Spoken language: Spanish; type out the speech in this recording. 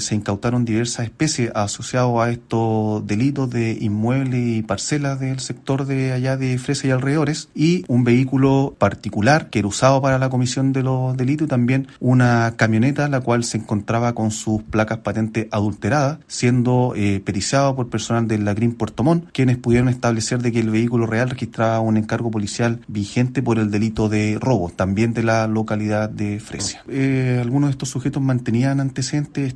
Se incautaron diversas especies asociadas a estos delitos de inmuebles y parcelas del sector de allá de Fresa y alrededores y un vehículo particular que era usado para la comisión de los delitos y también una camioneta la cual se encontraba con sus placas patentes adulteradas siendo eh, periciado por personal de la Green Puerto Montt quienes pudieron establecer de que el vehículo real registraba un encargo policial vigente por el delito de robo también de la localidad de Fresia. Eh, algunos de estos sujetos mantenían antecedentes